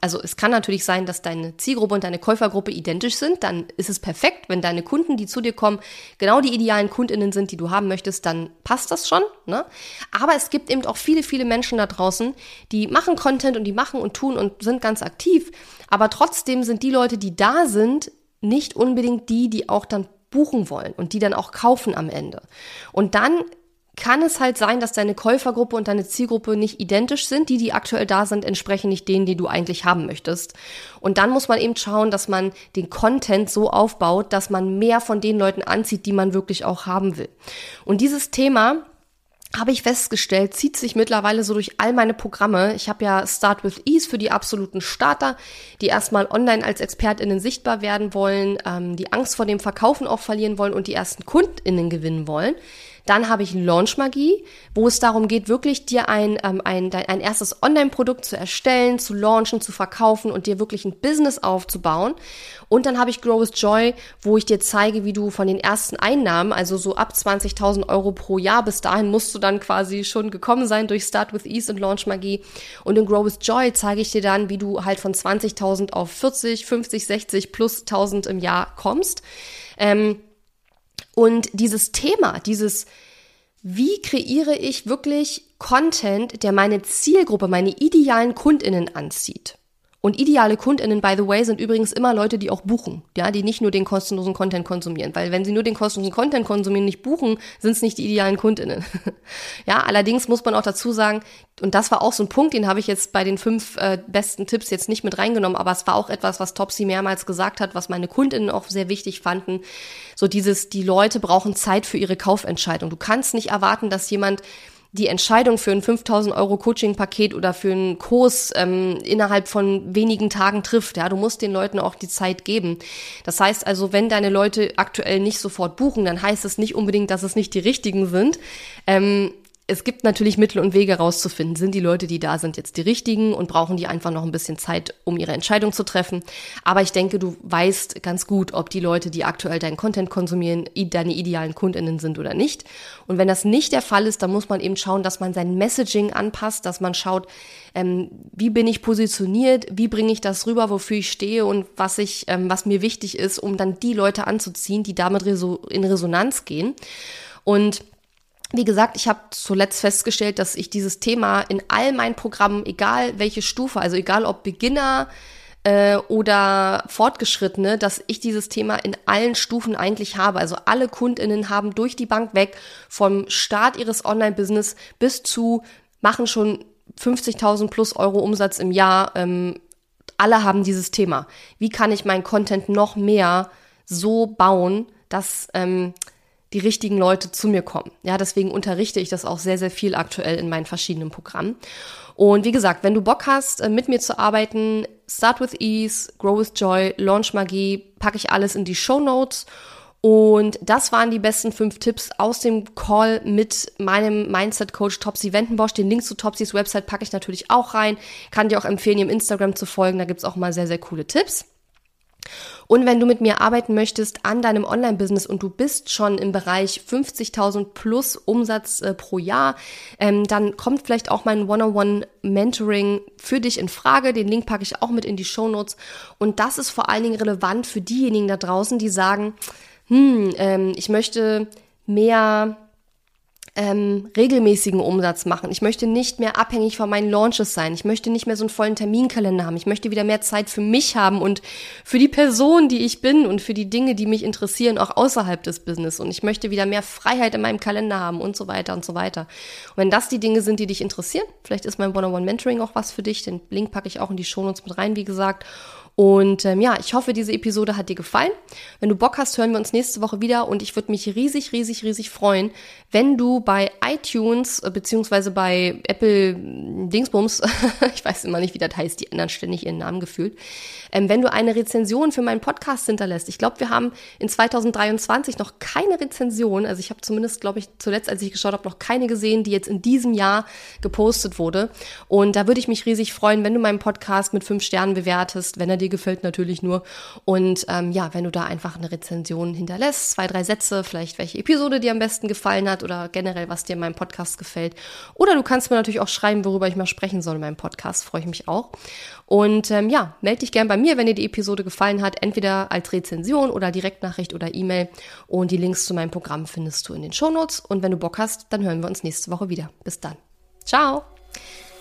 also es kann natürlich sein, dass deine Zielgruppe und deine Käufergruppe identisch sind, dann ist es perfekt. Wenn deine Kunden, die zu dir kommen, genau die idealen Kundinnen sind, die du haben möchtest, dann passt das schon. Ne? Aber es gibt eben auch viele, viele Menschen da draußen, die machen Content und die machen und tun und sind ganz aktiv. Aber trotzdem sind die Leute, die da sind, nicht unbedingt die, die auch dann buchen wollen und die dann auch kaufen am Ende. Und dann kann es halt sein, dass deine Käufergruppe und deine Zielgruppe nicht identisch sind. Die, die aktuell da sind, entsprechen nicht denen, die du eigentlich haben möchtest. Und dann muss man eben schauen, dass man den Content so aufbaut, dass man mehr von den Leuten anzieht, die man wirklich auch haben will. Und dieses Thema habe ich festgestellt, zieht sich mittlerweile so durch all meine Programme. Ich habe ja Start with Ease für die absoluten Starter, die erstmal online als ExpertInnen sichtbar werden wollen, ähm, die Angst vor dem Verkaufen auch verlieren wollen und die ersten KundInnen gewinnen wollen. Dann habe ich Launch Magie, wo es darum geht, wirklich dir ein, ähm, ein, dein, ein erstes Online-Produkt zu erstellen, zu launchen, zu verkaufen und dir wirklich ein Business aufzubauen. Und dann habe ich Grow with Joy, wo ich dir zeige, wie du von den ersten Einnahmen, also so ab 20.000 Euro pro Jahr, bis dahin musst du dann quasi schon gekommen sein durch Start with Ease und Launch Magie. Und in Grow with Joy zeige ich dir dann, wie du halt von 20.000 auf 40, 50, 60 plus 1000 im Jahr kommst. Ähm, und dieses Thema, dieses, wie kreiere ich wirklich Content, der meine Zielgruppe, meine idealen Kundinnen anzieht? Und ideale KundInnen, by the way, sind übrigens immer Leute, die auch buchen, ja, die nicht nur den kostenlosen Content konsumieren. Weil wenn sie nur den kostenlosen Content konsumieren, nicht buchen, sind es nicht die idealen KundInnen. ja, allerdings muss man auch dazu sagen, und das war auch so ein Punkt, den habe ich jetzt bei den fünf äh, besten Tipps jetzt nicht mit reingenommen, aber es war auch etwas, was Topsy mehrmals gesagt hat, was meine KundInnen auch sehr wichtig fanden. So dieses, die Leute brauchen Zeit für ihre Kaufentscheidung. Du kannst nicht erwarten, dass jemand die Entscheidung für ein 5000 Euro Coaching-Paket oder für einen Kurs ähm, innerhalb von wenigen Tagen trifft. Ja, du musst den Leuten auch die Zeit geben. Das heißt also, wenn deine Leute aktuell nicht sofort buchen, dann heißt es nicht unbedingt, dass es nicht die richtigen sind. Ähm, es gibt natürlich Mittel und Wege rauszufinden. Sind die Leute, die da sind, jetzt die richtigen und brauchen die einfach noch ein bisschen Zeit, um ihre Entscheidung zu treffen? Aber ich denke, du weißt ganz gut, ob die Leute, die aktuell deinen Content konsumieren, deine idealen Kundinnen sind oder nicht. Und wenn das nicht der Fall ist, dann muss man eben schauen, dass man sein Messaging anpasst, dass man schaut, ähm, wie bin ich positioniert, wie bringe ich das rüber, wofür ich stehe und was ich, ähm, was mir wichtig ist, um dann die Leute anzuziehen, die damit in Resonanz gehen. Und wie gesagt, ich habe zuletzt festgestellt, dass ich dieses Thema in all meinen Programmen, egal welche Stufe, also egal ob Beginner äh, oder Fortgeschrittene, dass ich dieses Thema in allen Stufen eigentlich habe. Also alle Kundinnen haben durch die Bank weg vom Start ihres Online-Business bis zu machen schon 50.000 plus Euro Umsatz im Jahr. Ähm, alle haben dieses Thema. Wie kann ich meinen Content noch mehr so bauen, dass ähm, die richtigen Leute zu mir kommen. Ja, deswegen unterrichte ich das auch sehr, sehr viel aktuell in meinen verschiedenen Programmen. Und wie gesagt, wenn du Bock hast, äh, mit mir zu arbeiten, Start with Ease, Grow with Joy, Launch Magie, packe ich alles in die Show Notes. Und das waren die besten fünf Tipps aus dem Call mit meinem Mindset Coach Topsy Wendenbosch. Den Link zu Topsys Website packe ich natürlich auch rein. Kann dir auch empfehlen, ihm Instagram zu folgen. Da gibt's auch mal sehr, sehr coole Tipps. Und wenn du mit mir arbeiten möchtest an deinem Online-Business und du bist schon im Bereich 50.000 plus Umsatz äh, pro Jahr, ähm, dann kommt vielleicht auch mein One-on-One-Mentoring für dich in Frage. Den Link packe ich auch mit in die Show Notes. Und das ist vor allen Dingen relevant für diejenigen da draußen, die sagen, hm, ähm, ich möchte mehr ähm, regelmäßigen Umsatz machen. Ich möchte nicht mehr abhängig von meinen Launches sein. Ich möchte nicht mehr so einen vollen Terminkalender haben. Ich möchte wieder mehr Zeit für mich haben und für die Person, die ich bin und für die Dinge, die mich interessieren, auch außerhalb des Business. Und ich möchte wieder mehr Freiheit in meinem Kalender haben und so weiter und so weiter. Und wenn das die Dinge sind, die dich interessieren, vielleicht ist mein One-on-One-Mentoring auch was für dich. Den Link packe ich auch in die Shownotes mit rein, wie gesagt. Und ähm, ja, ich hoffe, diese Episode hat dir gefallen. Wenn du Bock hast, hören wir uns nächste Woche wieder und ich würde mich riesig, riesig, riesig freuen, wenn du bei iTunes äh, beziehungsweise bei Apple hm, Dingsbums, ich weiß immer nicht, wie das heißt, die ändern ständig ihren Namen gefühlt, ähm, wenn du eine Rezension für meinen Podcast hinterlässt. Ich glaube, wir haben in 2023 noch keine Rezension, also ich habe zumindest, glaube ich, zuletzt, als ich geschaut habe, noch keine gesehen, die jetzt in diesem Jahr gepostet wurde. Und da würde ich mich riesig freuen, wenn du meinen Podcast mit fünf Sternen bewertest, wenn er dir dir gefällt natürlich nur. Und ähm, ja, wenn du da einfach eine Rezension hinterlässt, zwei, drei Sätze, vielleicht welche Episode dir am besten gefallen hat oder generell, was dir in meinem Podcast gefällt. Oder du kannst mir natürlich auch schreiben, worüber ich mal sprechen soll in meinem Podcast, freue ich mich auch. Und ähm, ja, melde dich gern bei mir, wenn dir die Episode gefallen hat, entweder als Rezension oder Direktnachricht oder E-Mail. Und die Links zu meinem Programm findest du in den Shownotes. Und wenn du Bock hast, dann hören wir uns nächste Woche wieder. Bis dann. Ciao!